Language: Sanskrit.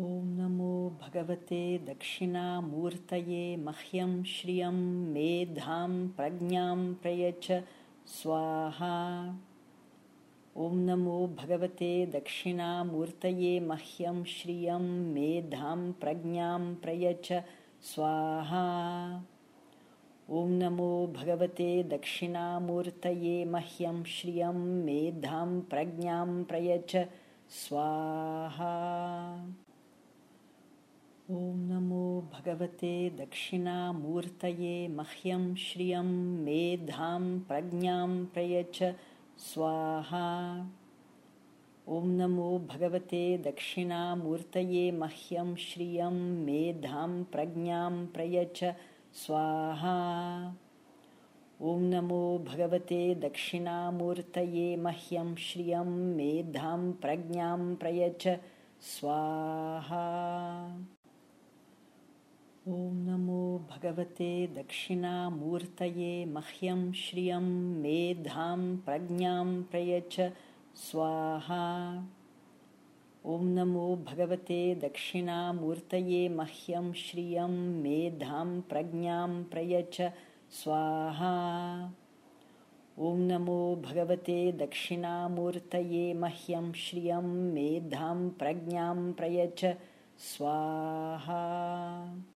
ॐ नमो भगवते दक्षिणामूर्तये मह्यं श्रियं मेधां प्रज्ञां प्रयच्छ स्वाहा। ॐ नमो भगवते दक्षिणामूर्तये मह्यं श्रियं मेधां प्रज्ञां प्रयच्छ स्वाहा। ॐ नमो भगवते दक्षिणामूर्तये मह्यं श्रियं मेधां प्रज्ञां प्रयच्छ स्वाहा ॐ नमो भगवते दक्षिणामूर्तये मह्यं श्रियं मेधां प्रज्ञां प्रयच्छ स्वाहा। ॐ नमो भगवते दक्षिणामूर्तये मह्यं श्रियं मेधां प्रज्ञां प्रयच्छ स्वाहा। ॐ नमो भगवते दक्षिणामूर्तये मह्यं श्रियं मेधां प्रज्ञां प्रयच्छ स्वाहा ॐ नमो भगवते दक्षिणामूर्तये मह्यं श्रियं मेधां प्रज्ञां प्रयच्छ स्वाहा। ॐ नमो भगवते दक्षिणामूर्तये मह्यं श्रियं मेधां प्रज्ञां प्रयच्छ स्वाहा। ॐ नमो भगवते दक्षिणामूर्तये मह्यं श्रियं मेधां प्रज्ञां प्रयच्छ स्वाहा